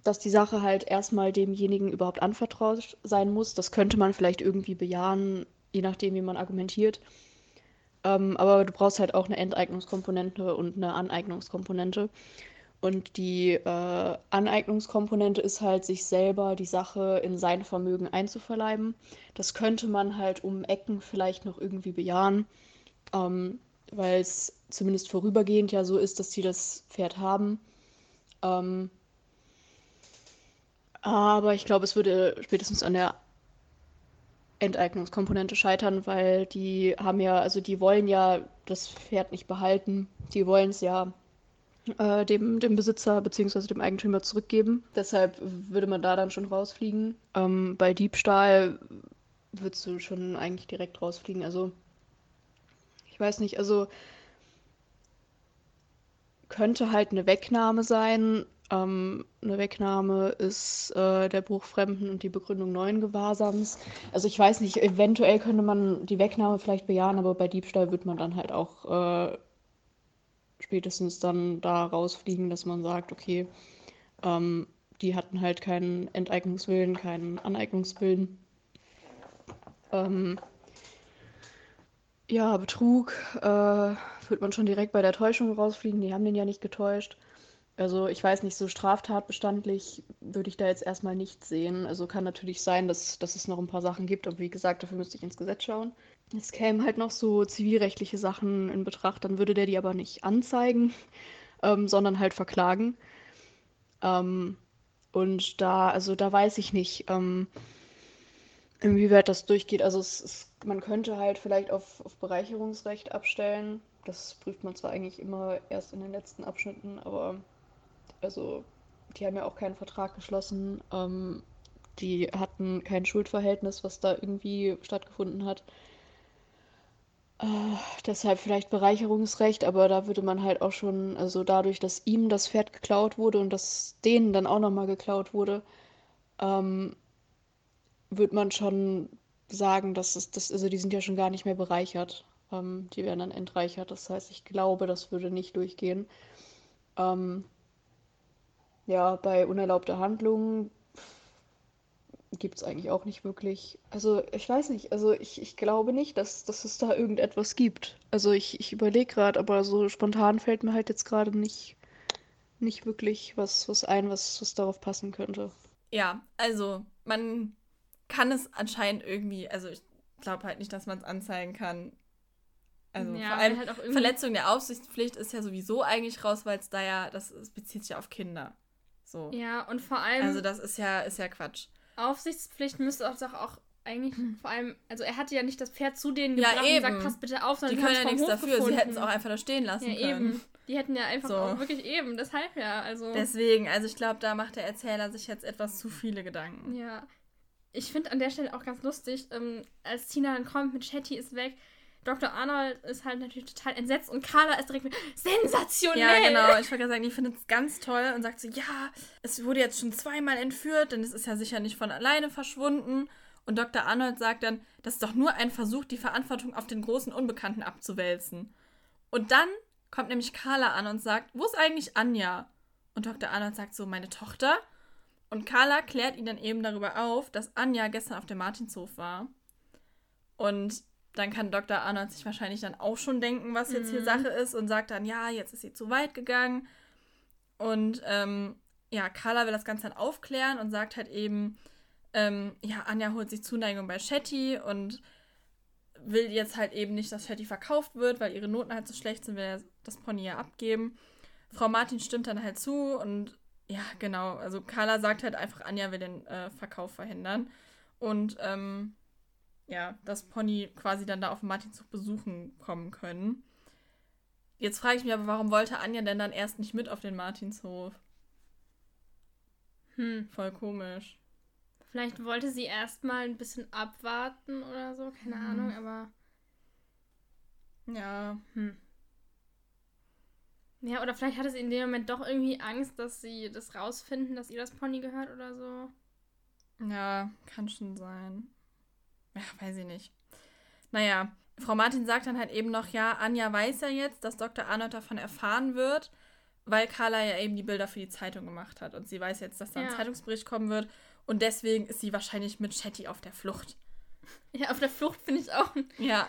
dass die Sache halt erstmal demjenigen überhaupt anvertraut sein muss. Das könnte man vielleicht irgendwie bejahen, je nachdem, wie man argumentiert. Ähm, aber du brauchst halt auch eine Enteignungskomponente und eine Aneignungskomponente. Und die äh, Aneignungskomponente ist halt, sich selber die Sache in sein Vermögen einzuverleiben. Das könnte man halt um Ecken vielleicht noch irgendwie bejahen, ähm, weil es zumindest vorübergehend ja so ist, dass die das Pferd haben. Ähm, aber ich glaube, es würde spätestens an der Enteignungskomponente scheitern, weil die haben ja, also die wollen ja das Pferd nicht behalten. Die wollen es ja äh, dem, dem Besitzer bzw. dem Eigentümer zurückgeben. Deshalb würde man da dann schon rausfliegen. Ähm, bei Diebstahl würdest du schon eigentlich direkt rausfliegen. Also, ich weiß nicht, also könnte halt eine Wegnahme sein. Ähm, eine Wegnahme ist äh, der Bruch Fremden und die Begründung neuen Gewahrsams. Also ich weiß nicht, eventuell könnte man die Wegnahme vielleicht bejahen, aber bei Diebstahl wird man dann halt auch äh, spätestens dann da rausfliegen, dass man sagt, okay, ähm, die hatten halt keinen Enteignungswillen, keinen Aneignungswillen. Ähm, ja, Betrug äh, wird man schon direkt bei der Täuschung rausfliegen. Die haben den ja nicht getäuscht. Also ich weiß nicht, so straftatbestandlich würde ich da jetzt erstmal nichts sehen. Also kann natürlich sein, dass, dass es noch ein paar Sachen gibt, aber wie gesagt, dafür müsste ich ins Gesetz schauen. Es kämen halt noch so zivilrechtliche Sachen in Betracht, dann würde der die aber nicht anzeigen, ähm, sondern halt verklagen. Ähm, und da, also da weiß ich nicht, ähm, inwieweit das durchgeht. Also es, es, man könnte halt vielleicht auf, auf Bereicherungsrecht abstellen. Das prüft man zwar eigentlich immer erst in den letzten Abschnitten, aber also die haben ja auch keinen Vertrag geschlossen. Ähm, die hatten kein Schuldverhältnis, was da irgendwie stattgefunden hat. Äh, deshalb vielleicht Bereicherungsrecht, aber da würde man halt auch schon, also dadurch, dass ihm das Pferd geklaut wurde und dass denen dann auch nochmal geklaut wurde, ähm, würde man schon sagen, dass es das, also die sind ja schon gar nicht mehr bereichert. Ähm, die werden dann entreichert. Das heißt, ich glaube, das würde nicht durchgehen. Ähm, ja, bei unerlaubter Handlung gibt es eigentlich auch nicht wirklich. Also ich weiß nicht, also ich, ich glaube nicht, dass, dass es da irgendetwas gibt. Also ich, ich überlege gerade, aber so spontan fällt mir halt jetzt gerade nicht, nicht wirklich was, was ein, was, was darauf passen könnte.
Ja, also man kann es anscheinend irgendwie, also ich glaube halt nicht, dass man es anzeigen kann. Also ja, vor allem halt Verletzung der Aufsichtspflicht ist ja sowieso eigentlich raus, weil es da ja, das, das bezieht sich ja auf Kinder. So.
Ja, und vor allem.
Also das ist ja, ist ja Quatsch.
Aufsichtspflicht müsste auch doch auch eigentlich hm. vor allem, also er hatte ja nicht das Pferd zu denen gebracht ja, eben. und gesagt, pass bitte auf, sondern die können ja nichts dafür.
Gefunden. Sie hätten es auch einfach da stehen lassen ja, können.
Eben. Die hätten ja einfach so. auch wirklich eben, deshalb ja, also.
Deswegen, also ich glaube, da macht der Erzähler sich jetzt etwas zu viele Gedanken.
Ja. Ich finde an der Stelle auch ganz lustig, ähm, als Tina dann kommt mit Shetty ist weg, Dr. Arnold ist halt natürlich total entsetzt und Carla ist direkt mit sensationell.
Ja, genau. Ich wollte gerade sagen, die findet es ganz toll und sagt so, ja, es wurde jetzt schon zweimal entführt, denn es ist ja sicher nicht von alleine verschwunden. Und Dr. Arnold sagt dann, das ist doch nur ein Versuch, die Verantwortung auf den großen Unbekannten abzuwälzen. Und dann kommt nämlich Carla an und sagt, wo ist eigentlich Anja? Und Dr. Arnold sagt so, meine Tochter. Und Carla klärt ihn dann eben darüber auf, dass Anja gestern auf dem Martinshof war. Und dann kann Dr. Arnold sich wahrscheinlich dann auch schon denken, was jetzt mhm. hier Sache ist und sagt dann, ja, jetzt ist sie zu weit gegangen. Und ähm, ja, Carla will das Ganze dann aufklären und sagt halt eben, ähm, ja, Anja holt sich Zuneigung bei Shetty und will jetzt halt eben nicht, dass Shetty verkauft wird, weil ihre Noten halt so schlecht sind, will er das Pony ja abgeben. Frau Martin stimmt dann halt zu und ja, genau, also Carla sagt halt einfach, Anja will den äh, Verkauf verhindern. Und ähm, ja, das Pony quasi dann da auf dem Martinszug besuchen kommen können. Jetzt frage ich mich aber, warum wollte Anja denn dann erst nicht mit auf den Martinshof? Hm. Voll komisch.
Vielleicht wollte sie erstmal ein bisschen abwarten oder so, keine hm. Ahnung, aber.
Ja. Hm.
Ja, oder vielleicht hatte sie in dem Moment doch irgendwie Angst, dass sie das rausfinden, dass ihr das Pony gehört oder so.
Ja, kann schon sein. Ja, weiß ich nicht. Naja, Frau Martin sagt dann halt eben noch, ja, Anja weiß ja jetzt, dass Dr. Arnold davon erfahren wird, weil Carla ja eben die Bilder für die Zeitung gemacht hat. Und sie weiß jetzt, dass da ein ja. Zeitungsbericht kommen wird. Und deswegen ist sie wahrscheinlich mit Chatty auf der Flucht.
Ja, auf der Flucht finde ich auch
ja.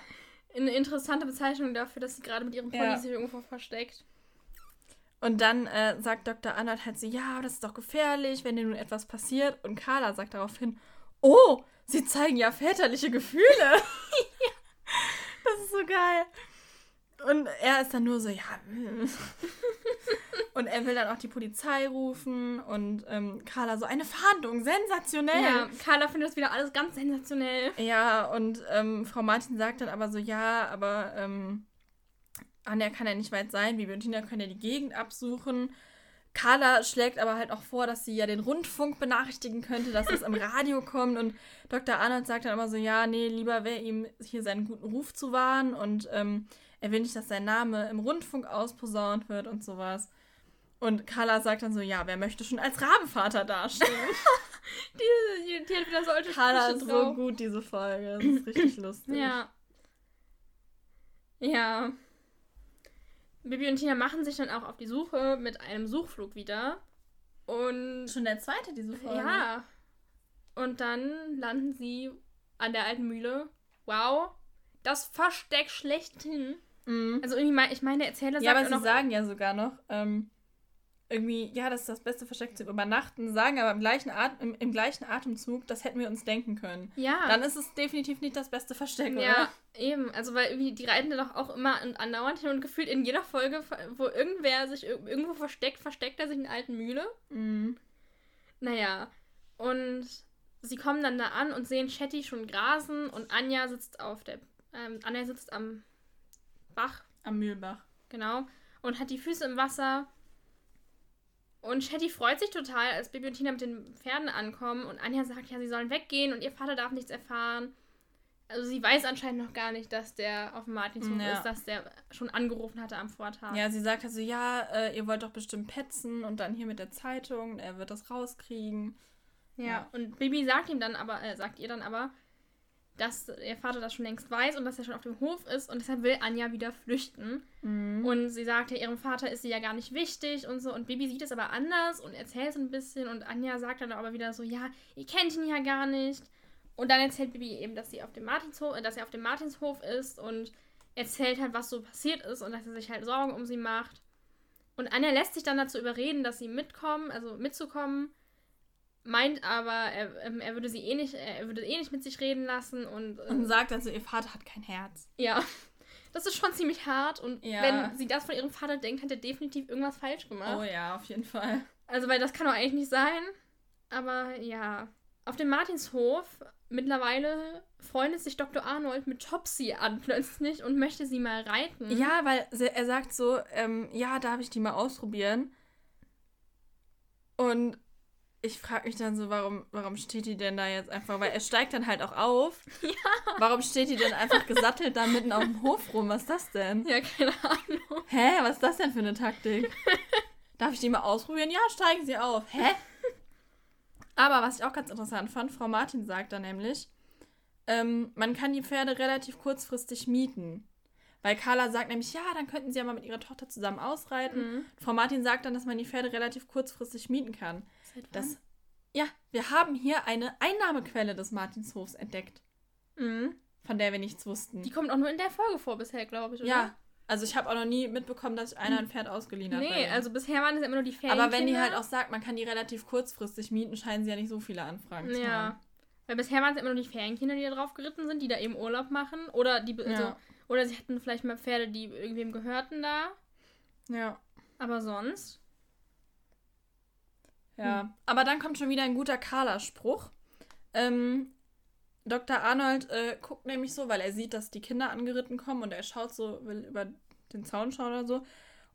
eine interessante Bezeichnung dafür, dass sie gerade mit ihrem Pony ja. sich irgendwo versteckt.
Und dann äh, sagt Dr. Arnold halt so, ja, das ist doch gefährlich, wenn dir nun etwas passiert. Und Carla sagt daraufhin, oh, Sie zeigen ja väterliche Gefühle. Das ist so geil. Und er ist dann nur so, ja. und er will dann auch die Polizei rufen und ähm, Carla so, eine Fahndung, sensationell. Ja,
Carla findet das wieder alles ganz sensationell.
Ja, und ähm, Frau Martin sagt dann aber so, ja, aber ähm, Anja kann ja nicht weit sein, Bibi und Tina können ja die Gegend absuchen. Carla schlägt aber halt auch vor, dass sie ja den Rundfunk benachrichtigen könnte, dass es im Radio kommt. Und Dr. Arnold sagt dann immer so, ja, nee, lieber wäre ihm hier seinen guten Ruf zu wahren und ähm, er will nicht, dass sein Name im Rundfunk ausposaunt wird und sowas. Und Carla sagt dann so, ja, wer möchte schon als Rabenvater dastehen?
die, die, die, hat wieder solche
Carla ist so gut, diese Folge. Das ist richtig lustig.
Ja. Ja. Bibi und Tina machen sich dann auch auf die Suche mit einem Suchflug wieder. Und.
Schon der zweite, diese Folge.
Ja. Und dann landen sie an der alten Mühle. Wow. Das Versteck schlechthin. Mhm. Also irgendwie, ich meine, der Erzähler sagt
Ja, aber sie sagen ja sogar noch, ähm, irgendwie, ja, das ist das beste Versteck zum Übernachten, sagen aber im gleichen, At im, im gleichen Atemzug, das hätten wir uns denken können.
Ja.
Dann ist es definitiv nicht das beste Versteck,
ja,
oder?
eben. Also, weil irgendwie, die reiten doch auch immer und andauernd hin und gefühlt in jeder Folge, wo irgendwer sich ir- irgendwo versteckt, versteckt er sich in alten Mühle.
Mhm.
Naja, und sie kommen dann da an und sehen Chetty schon grasen und Anja sitzt auf der, ähm, Anja sitzt am Bach,
Am Mühlbach.
genau, und hat die Füße im Wasser. Und Chetty freut sich total, als Bibi und Tina mit den Pferden ankommen und Anja sagt, ja, sie sollen weggehen und ihr Vater darf nichts erfahren. Also sie weiß anscheinend noch gar nicht, dass der auf dem Martinshof
Ja.
ist, dass der schon angerufen hatte am Vortag.
Ja, sie sagt also, ja, äh, ihr wollt doch bestimmt petzen und dann hier mit der Zeitung, er wird das rauskriegen.
Ja,
Ja.
und Bibi sagt ihm dann aber, äh, sagt ihr dann aber, dass ihr Vater das schon längst weiß und dass er schon auf dem Hof ist und deshalb will Anja wieder flüchten.
Mhm.
Und sie sagt ja, ihrem Vater ist sie ja gar nicht wichtig und so. Und Bibi sieht es aber anders und erzählt so ein bisschen und Anja sagt dann aber wieder so, ja, ihr kennt ihn ja gar nicht. Und dann erzählt Bibi eben, dass sie auf dem Martinshof, dass er auf dem Martinshof ist und erzählt halt, was so passiert ist und dass er sich halt Sorgen um sie macht. Und Anja lässt sich dann dazu überreden, dass sie mitkommen, also mitzukommen, meint aber, er, ähm, er würde sie eh nicht, er würde eh nicht mit sich reden lassen und, ähm,
Und sagt also, ihr Vater hat kein Herz.
ja. Das ist schon ziemlich hart und
Ja.
wenn sie das von ihrem Vater denkt, hat er definitiv irgendwas falsch gemacht.
Oh ja, auf jeden Fall.
Also, weil das kann doch eigentlich nicht sein. Aber ja. Auf dem Martinshof mittlerweile freundet sich Dr. Arnold mit Topsy an plötzlich und möchte sie mal reiten.
Ja, weil er sagt so, ähm, ja, darf ich die mal ausprobieren? Und ich frage mich dann so, warum, warum steht die denn da jetzt einfach? Weil er steigt dann halt auch auf.
Ja.
Warum steht die denn einfach gesattelt da mitten auf dem Hof rum? Was ist das denn?
Ja, keine Ahnung.
Hä, was ist das denn für eine Taktik? Darf ich die mal ausprobieren? Ja, steigen Sie auf. Hä? Aber was ich auch ganz interessant fand, Frau Martin sagt da nämlich, ähm, man kann die Pferde relativ kurzfristig mieten. Weil Carla sagt nämlich, ja, dann könnten sie ja mal mit ihrer Tochter zusammen ausreiten.
Mhm.
Frau Martin sagt dann, dass man die Pferde relativ kurzfristig mieten kann.
Seit wann?
Das, ja, wir haben hier eine Einnahmequelle des Martinshofs entdeckt,
Mhm.
von der wir nichts wussten.
Die kommt auch nur in der Folge vor bisher, glaube ich, oder?
ja, also ich habe auch noch nie mitbekommen, dass einer ein Pferd ausgeliehen hat.
Nee, also bisher waren es immer nur die Ferien.
Aber wenn die halt auch sagt, man kann die relativ kurzfristig mieten, scheinen sie ja nicht so viele Anfragen zu
Ja.
haben.
Weil bisher waren es immer nur die Ferienkinder, die da drauf geritten sind, die da eben Urlaub machen. Oder die also,
Ja.
oder sie hatten vielleicht mal Pferde, die irgendwem gehörten da.
Ja.
Aber sonst.
Ja. Aber dann kommt schon wieder ein guter Carla-Spruch. Ähm, Dr. Arnold äh, guckt nämlich so, weil er sieht, dass die Kinder angeritten kommen und er schaut so, will über den Zaun schauen oder so.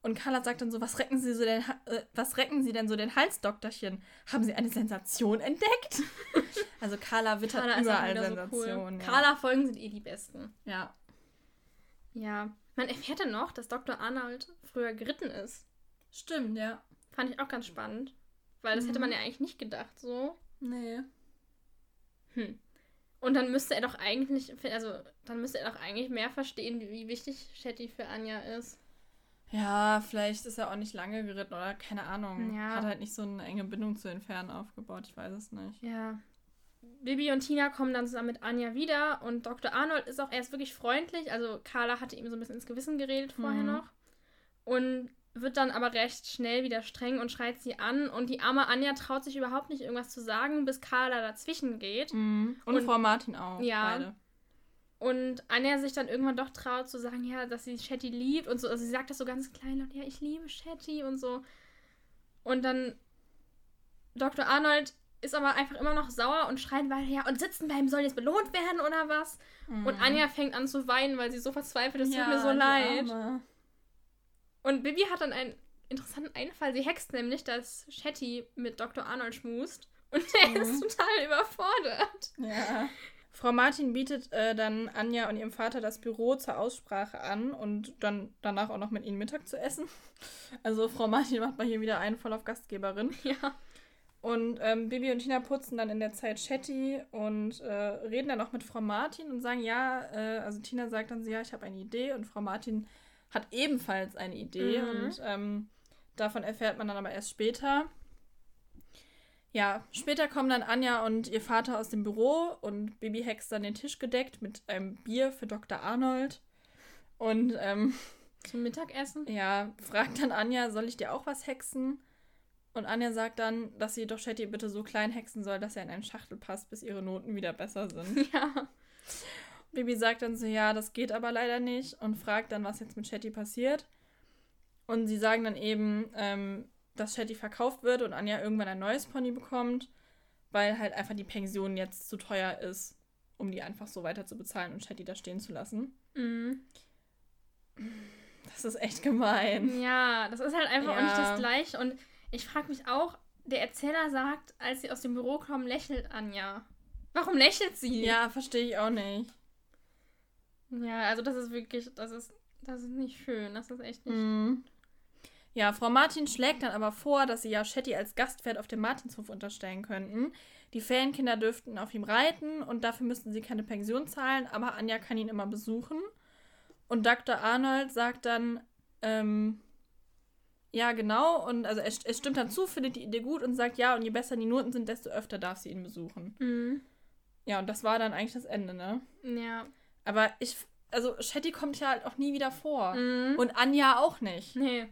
Und Carla sagt dann so, was recken Sie so denn, äh, was recken Sie denn so den Hals, Doktorchen? Haben Sie eine Sensation entdeckt? also Carla wittert
Carla
überall
wieder so
Sensationen.
cool.
ja.
Carla-Folgen sind eh die besten.
Ja.
Ja. Man erfährt dann noch, dass Dr. Arnold früher geritten ist.
Stimmt, ja.
Fand ich auch ganz spannend. Weil das hätte man ja eigentlich nicht gedacht, so.
Nee.
Hm. Und dann müsste er doch eigentlich, also dann müsste er doch eigentlich mehr verstehen, wie wichtig Shetty für Anja ist.
Ja, vielleicht ist er auch nicht lange geritten oder keine Ahnung.
Ja.
Hat halt nicht so eine enge Bindung zu den Pferden aufgebaut, ich weiß es nicht.
Ja. Bibi und Tina kommen dann zusammen mit Anja wieder und Dr. Arnold ist auch erst wirklich freundlich. Also Carla hatte ihm so ein bisschen ins Gewissen geredet vorher
Mhm.
noch. Und wird dann aber recht schnell wieder streng und schreit sie an. Und die arme Anja traut sich überhaupt nicht irgendwas zu sagen, bis Carla dazwischen geht.
Mhm. Und,
Und-
Frau Martin auch.
Ja.
Beide.
Und Anja sich dann irgendwann doch traut zu sagen, ja, dass sie Shetty liebt und so. Also sie sagt das so ganz klein und ja, ich liebe Shetty und so. Und dann Dr. Arnold ist aber einfach immer noch sauer und schreit weiter, ja, und sitzen bleiben soll jetzt belohnt werden oder was?
Mhm.
Und Anja fängt an zu weinen, weil sie so verzweifelt ist. Es tut mir so leid.
Arme.
Und Bibi hat dann einen interessanten Einfall. Sie hext nämlich, dass Shetty mit Dr. Arnold schmust. Und der
Mhm.
ist total überfordert.
Ja. Frau Martin bietet äh, dann Anja und ihrem Vater das Büro zur Aussprache an und dann danach auch noch mit ihnen Mittag zu essen. Also Frau Martin macht mal hier wieder einen voll auf Gastgeberin.
Ja.
Und ähm, Bibi und Tina putzen dann in der Zeit Chatty und äh, reden dann auch mit Frau Martin und sagen, ja, äh, also Tina sagt dann so, ja, ich habe eine Idee und Frau Martin hat ebenfalls eine Idee
Mhm.
und ähm, davon erfährt man dann aber erst später. Ja, später kommen dann Anja und ihr Vater aus dem Büro und Bibi hext dann den Tisch gedeckt mit einem Bier für Dr. Arnold. Und ähm,
Zum Mittagessen?
ja, fragt dann Anja, soll ich dir auch was hexen? Und Anja sagt dann, dass sie doch Shetty bitte so klein hexen soll, dass er in eine Schachtel passt, bis ihre Noten wieder besser sind.
Ja.
Bibi sagt dann so, ja, das geht aber leider nicht und fragt dann, was jetzt mit Shetty passiert. Und sie sagen dann eben, ähm, dass Shetty verkauft wird und Anja irgendwann ein neues Pony bekommt, weil halt einfach die Pension jetzt zu teuer ist, um die einfach so weiter zu bezahlen und Shetty da stehen zu lassen.
Mhm.
Das ist echt gemein.
Ja, das ist halt einfach auch
Ja.
nicht das Gleiche. Und ich frage mich auch, der Erzähler sagt, als sie aus dem Büro kommen, lächelt Anja. Warum lächelt sie?
Ja, verstehe ich auch nicht.
Ja, also das ist wirklich, das ist, das ist nicht schön. Das ist echt nicht.
Mhm. Ja, Frau Martin schlägt dann aber vor, dass sie ja Shetty als Gastpferd auf dem Martinshof unterstellen könnten. Die Ferienkinder dürften auf ihm reiten und dafür müssten sie keine Pension zahlen, aber Anja kann ihn immer besuchen. Und Dr. Arnold sagt dann, ähm, ja, genau, und also er, er stimmt dann zu, findet die Idee gut und sagt, ja, und je besser die Noten sind, desto öfter darf sie ihn besuchen.
Mhm.
Ja, und das war dann eigentlich das Ende, ne?
Ja.
Aber ich, also Shetty kommt ja halt auch nie wieder vor.
Mhm.
Und Anja auch nicht.
Nee.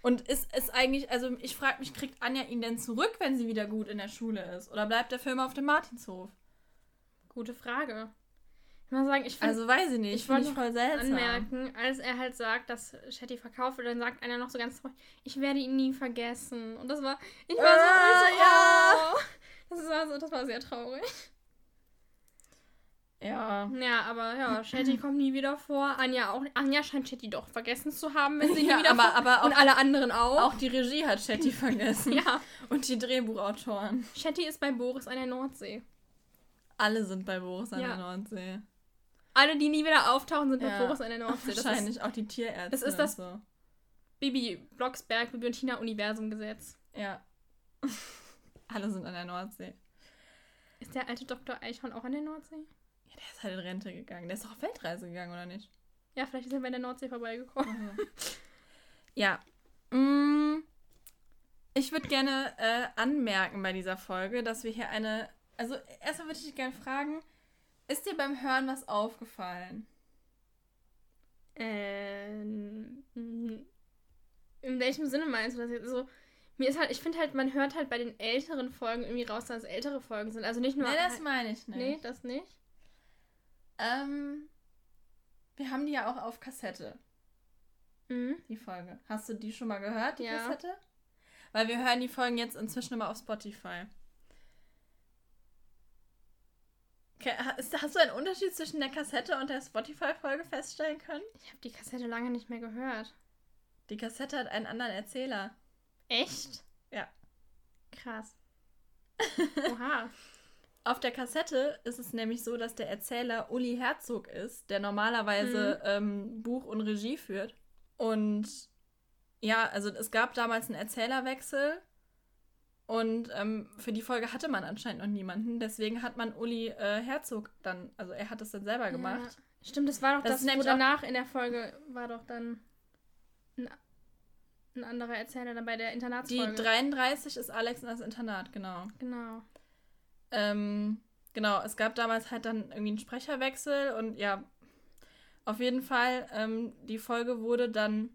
Und ist es eigentlich, also ich frage mich, kriegt Anja ihn denn zurück, wenn sie wieder gut in der Schule ist? Oder bleibt der Film auf dem Martinshof?
Gute Frage. Ich muss sagen, ich finde
Also weiß ich nicht,
ich wollte
voll seltsam.
anmerken, als er halt sagt, dass Shetty verkauft wird, dann sagt einer noch so ganz traurig, ich werde ihn nie vergessen. Und das war, ich war so,
Ah,
ich so
ja.
oh. Das war so, das war sehr traurig.
Ja.
Ja, aber ja, Shetty kommt nie wieder vor. Anja auch. Anja scheint Shetty doch vergessen zu haben, wenn sie nie
Ja,
wieder
aber- aber
Und alle anderen auch.
Auch die Regie hat Shetty vergessen.
Ja,
Und die Drehbuchautoren.
Shetty ist bei Boris an der Nordsee.
Alle sind bei Boris an
Ja.
der Nordsee.
Alle, die nie wieder auftauchen, sind bei
Ja.
Boris an der Nordsee. Das ist
Wahrscheinlich auch die Tierärzte.
das ist das-
so.
Bibi Blocksberg, Bibi und Tina Universum-Gesetz.
Ja. Alle sind an der Nordsee.
Ist der alte Dr. Eichhorn auch an der Nordsee?
Ja, der ist halt in Rente gegangen. Der ist doch auf Weltreise gegangen, oder nicht?
Ja, vielleicht ist er bei der Nordsee vorbeigekommen.
Ja. Mm, Ich würde gerne äh, anmerken bei dieser Folge, dass wir hier eine. Also, erstmal würde ich dich gerne fragen: Ist dir beim Hören was aufgefallen?
Ähm, in welchem Sinne meinst du das jetzt? Also, mir ist halt, ich finde halt, man hört halt bei den älteren Folgen irgendwie raus, dass es ältere Folgen sind. Also nicht nur.
Nee, das meine ich nicht.
nee, das nicht.
Ähm, wir haben die ja auch auf Kassette,
Mhm.
die Folge. Hast du die schon mal gehört, die
Ja.
Kassette? Weil wir hören die Folgen jetzt inzwischen immer auf Spotify. Okay, hast du einen Unterschied zwischen der Kassette und der Spotify-Folge feststellen können?
Ich habe die Kassette lange nicht mehr gehört.
Die Kassette hat einen anderen Erzähler.
Echt?
Ja.
Krass. Oha.
Auf der Kassette ist es nämlich so, dass der Erzähler Uli Herzog ist, der normalerweise ähm, Buch und Regie führt. Und ja, also es gab damals einen Erzählerwechsel und ähm, für die Folge hatte man anscheinend noch niemanden. Deswegen hat man Uli äh, Herzog dann, also er hat es dann selber gemacht.
Ja. Stimmt, das war doch
Das
das, wo danach in der Folge war doch dann ein, ein anderer Erzähler dann bei der
Die
Internatsfolge.
33 ist Alex in das Internat, genau.
Genau.
Ähm, genau, es gab damals halt dann irgendwie einen Sprecherwechsel und ja, auf jeden Fall, ähm, die Folge wurde dann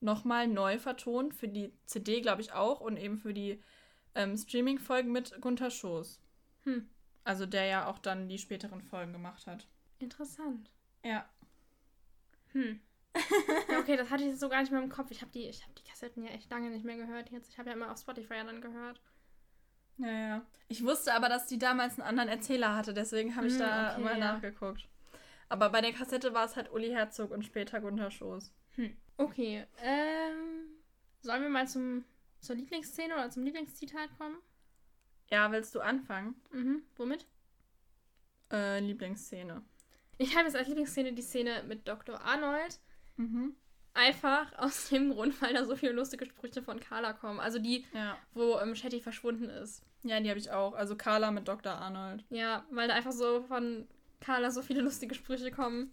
nochmal neu vertont, für die CD, glaube ich, auch und eben für die ähm, Streaming-Folgen mit Gunther Schoß.
Hm.
Also der ja auch dann die späteren Folgen gemacht hat.
Interessant.
Ja.
Hm. ja, okay, das hatte ich jetzt so gar nicht mehr im Kopf. Ich habe die, ich hab die Kassetten ja echt lange nicht mehr gehört jetzt. Ich habe ja immer auf Spotify ja dann gehört.
Ja, ja. Ich wusste aber, dass die damals einen anderen Erzähler hatte, deswegen habe ich
Hm,
da
okay,
mal
ja.
nachgeguckt. Aber bei der Kassette war es halt Uli Herzog und später Gunther Schoß.
Hm. Okay, ähm, sollen wir mal zum, zur Lieblingsszene oder zum Lieblingszitat kommen?
Ja, willst du anfangen?
Mhm. Womit?
Äh, Lieblingsszene.
Ich habe jetzt als Lieblingsszene die Szene mit Dr. Arnold.
Mhm.
Einfach aus dem Grund, weil da so viele lustige Sprüche von Carla kommen. Also die,
Ja.
wo ähm, Shetty verschwunden ist.
Ja, die habe ich auch. Also Carla mit Dr. Arnold.
Ja, weil da einfach so von Carla so viele lustige Sprüche kommen,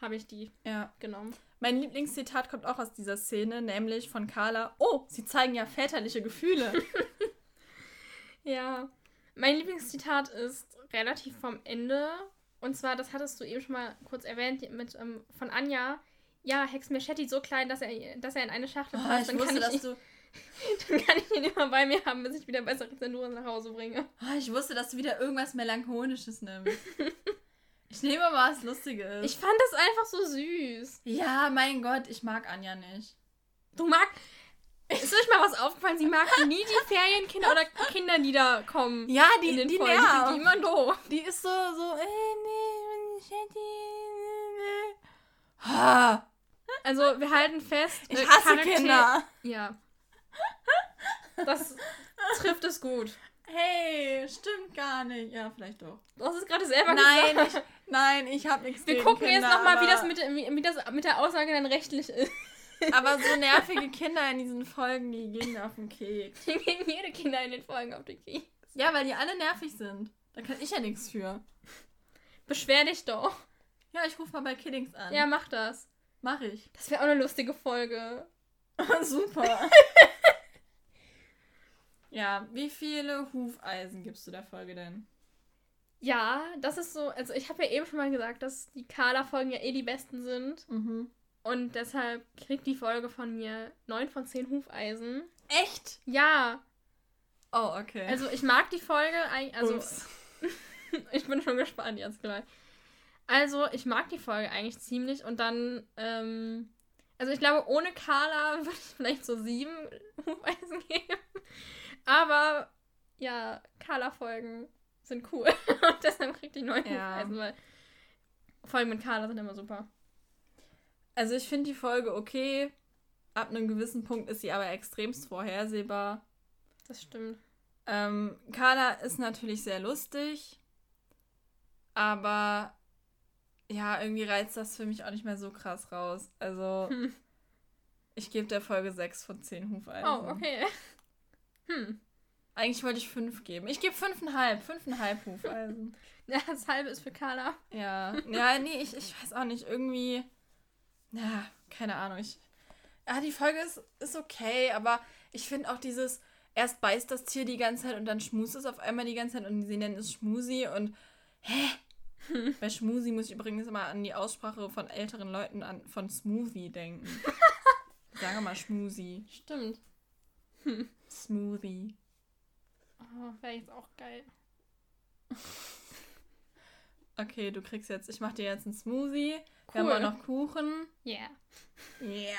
habe ich die
Ja.
genommen.
Mein Lieblingszitat kommt auch aus dieser Szene, nämlich von Carla. Oh, sie zeigen ja väterliche Gefühle.
Ja. Mein Lieblingszitat ist relativ vom Ende. Und zwar, das hattest du eben schon mal kurz erwähnt, mit ähm, von Anja. Ja, hex mir Shetty so klein, dass er, dass er in eine Schachtel
Oh,
passt.
ich
dann kann
wusste,
ich,
dass du,
Dann kann ich ihn immer bei mir haben, bis ich wieder bessere Zensuren nach Hause bringe.
Oh, ich wusste, dass du wieder irgendwas Melancholisches nimmst. ich nehme mal was Lustiges.
Ich fand das einfach so süß.
ja, mein Gott, ich mag Anja nicht.
Du magst. Ist euch mal was aufgefallen? Sie mag nie die Ferienkinder oder Kinder, die da kommen.
Ja, die,
in den
die
Folgen. Die sind die immer doof.
Die ist so, so, äh, nee, Chatty, Ha,
Also, wir halten fest.
ich
äh,
hasse
Charakter-
Kinder.
Ja. Das trifft es gut.
Hey, stimmt gar nicht. Ja, vielleicht doch.
Du hast es gerade selber
Nein,
gesagt.
ich, nein, ich habe nichts
Wir
gegen
gucken
Kinder,
jetzt nochmal, wie das, mit, der- wie, wie das mit der Aussage dann rechtlich ist.
Aber so nervige Kinder in diesen Folgen, die gehen mir auf den Keks.
Hier gehen jede Kinder in den Folgen auf den Keks.
Ja, weil die alle nervig sind. Da kann ich ja nichts für.
Beschwer dich doch.
Ja, ich rufe mal bei Kiddings an.
Ja, mach das.
Mach ich.
Das wäre auch eine lustige Folge.
Super. ja, wie viele Hufeisen gibst du der Folge denn?
Ja, das ist so. Also, ich habe ja eben schon mal gesagt, dass die Carla-Folgen ja eh die besten sind.
Mhm.
Und deshalb kriegt die Folge von mir 9 von 10 Hufeisen.
Echt?
Ja,
Oh, okay.
also ich mag die Folge eigentlich. Also, ich bin schon gespannt jetzt gleich. Also, ich mag die Folge eigentlich ziemlich und dann, ähm, also ich glaube, ohne Carla würde ich vielleicht so sieben Hufeisen geben. Aber ja, Carla-Folgen sind cool. Und deshalb kriegt die neun
Ja.
Hufeisen, weil Folgen mit Carla sind immer super.
Also ich finde die Folge okay. Ab einem gewissen Punkt ist sie aber extremst vorhersehbar.
Das stimmt.
Ähm, Carla ist natürlich sehr lustig, aber ja, irgendwie reizt das für mich auch nicht mehr so krass raus. Also
Hm.
ich gebe der Folge 6 von 10 Hufeisen.
Oh, okay. Hm.
Eigentlich wollte ich 5 geben. Ich gebe 5,5. 5,5 Hufeisen.
Ja, das halbe ist für Carla.
ja. Ja, nee, ich, ich weiß auch nicht. Irgendwie. Ja, keine Ahnung. Ich, ja, die Folge ist, ist okay, aber ich finde auch dieses. Erst beißt das Tier die ganze Zeit und dann schmust es auf einmal die ganze Zeit und sie nennen es Schmusi und. Hä? Bei Schmusi muss ich übrigens immer an die Aussprache von älteren Leuten an, von Smoothie denken. Sage mal Schmusi.
Stimmt.
Smoothie.
Oh, wäre jetzt auch geil.
Okay, du kriegst jetzt, ich mach dir jetzt einen Smoothie. Wir
Cool.
haben auch noch Kuchen.
Yeah.
Ja.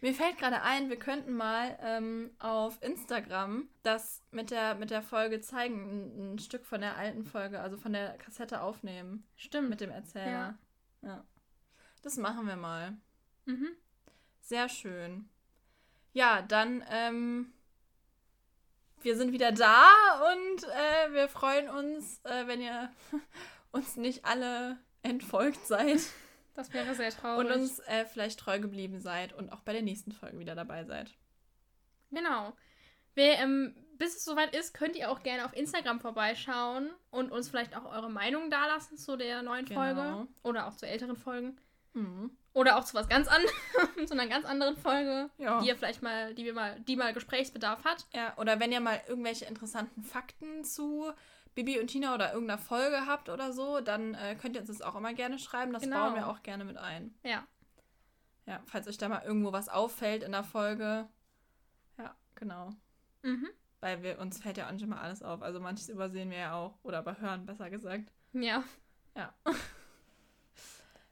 Mir fällt gerade ein, wir könnten mal ähm, auf Instagram das mit der, mit der Folge zeigen, ein, ein Stück von der alten Folge, also von der Kassette aufnehmen.
Stimmt.
Mit dem Erzähler. Ja. Das machen wir mal.
Mhm.
Sehr schön. Ja, dann, ähm, wir sind wieder da und äh, wir freuen uns, äh, wenn ihr uns nicht alle entfolgt seid.
Das wäre sehr traurig.
Und uns äh, vielleicht treu geblieben seid und auch bei der nächsten Folge wieder dabei seid.
Genau. Wer, ähm, bis es soweit ist, könnt ihr auch gerne auf Instagram vorbeischauen und uns vielleicht auch eure Meinung dalassen zu der neuen
Genau.
Folge. Oder auch zu älteren Folgen.
Mhm.
Oder auch zu was ganz anderem, zu einer ganz anderen Folge,
Ja.
die ihr vielleicht mal, die wir mal, die mal Gesprächsbedarf hat.
ja. Oder wenn ihr mal irgendwelche interessanten Fakten zu Bibi und Tina oder irgendeiner Folge habt oder so, dann äh, könnt ihr uns das auch immer gerne schreiben. Das
Genau.
bauen wir auch gerne mit ein.
Ja.
Ja, falls euch da mal irgendwo was auffällt in der Folge. Ja, genau.
Mhm.
Weil wir, uns fällt ja auch nicht immer alles auf. Also manches übersehen wir ja auch. Oder überhören, besser gesagt.
Ja.
Ja.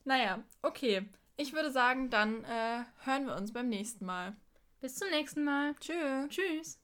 naja, okay. Ich würde sagen, dann äh, hören wir uns beim nächsten Mal.
Bis zum nächsten Mal.
Tschüss.
Tschüss.